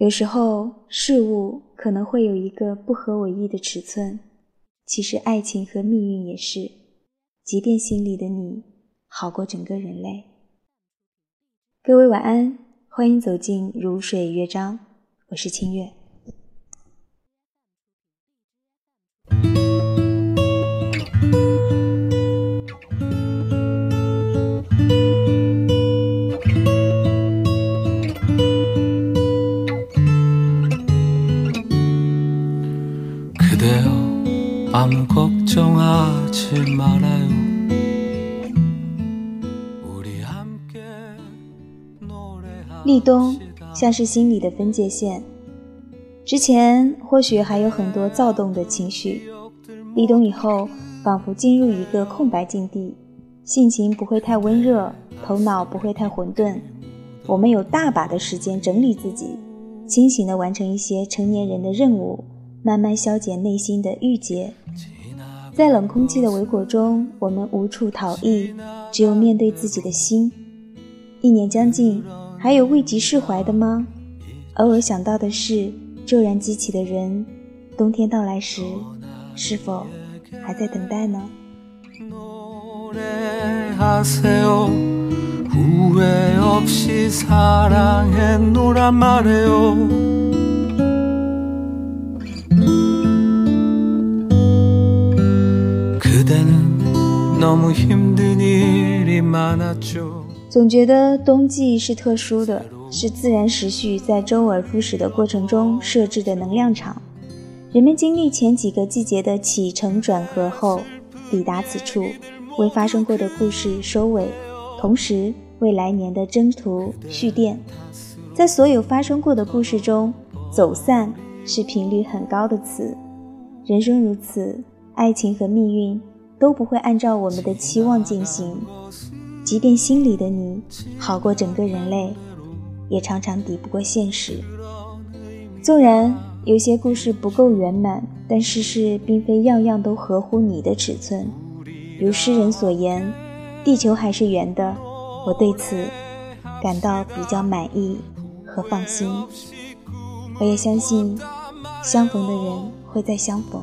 有时候事物可能会有一个不合我意的尺寸，其实爱情和命运也是。即便心里的你好过整个人类。各位晚安，欢迎走进如水乐章，我是清月。立冬像是心里的分界线，之前或许还有很多躁动的情绪，立冬以后仿佛进入一个空白境地，性情不会太温热，头脑不会太混沌，我们有大把的时间整理自己，清醒地完成一些成年人的任务。慢慢消减内心的郁结，在冷空气的围裹中，我们无处逃逸，只有面对自己的心。一年将近，还有未及释怀的吗？偶尔想到的是，骤然激起的人，冬天到来时，是否还在等待呢？总觉得冬季是特殊的，是自然时序在周而复始的过程中设置的能量场。人们经历前几个季节的起承转合后，抵达此处，为发生过的故事收尾，同时为来年的征途蓄电。在所有发生过的故事中，走散是频率很高的词。人生如此，爱情和命运。都不会按照我们的期望进行，即便心里的你好过整个人类，也常常抵不过现实。纵然有些故事不够圆满，但世事并非样样都合乎你的尺寸。如诗人所言：“地球还是圆的。”我对此感到比较满意和放心。我也相信，相逢的人会再相逢。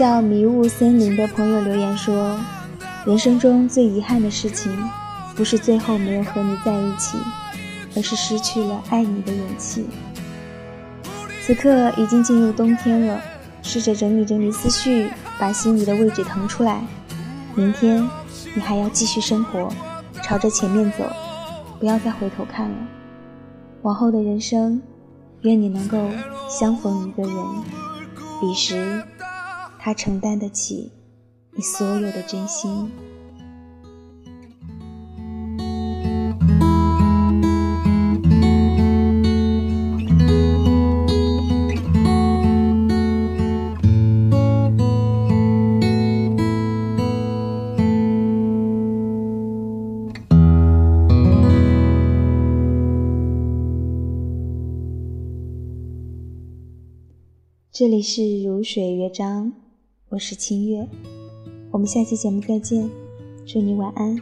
叫迷雾森林的朋友留言说：“人生中最遗憾的事情，不是最后没有和你在一起，而是失去了爱你的勇气。”此刻已经进入冬天了，试着整理整理思绪，把心里的位置腾出来。明天你还要继续生活，朝着前面走，不要再回头看了。往后的人生，愿你能够相逢一个人，彼时。他承担得起你所有的真心。这里是如水乐章。我是清月，我们下期节目再见，祝你晚安。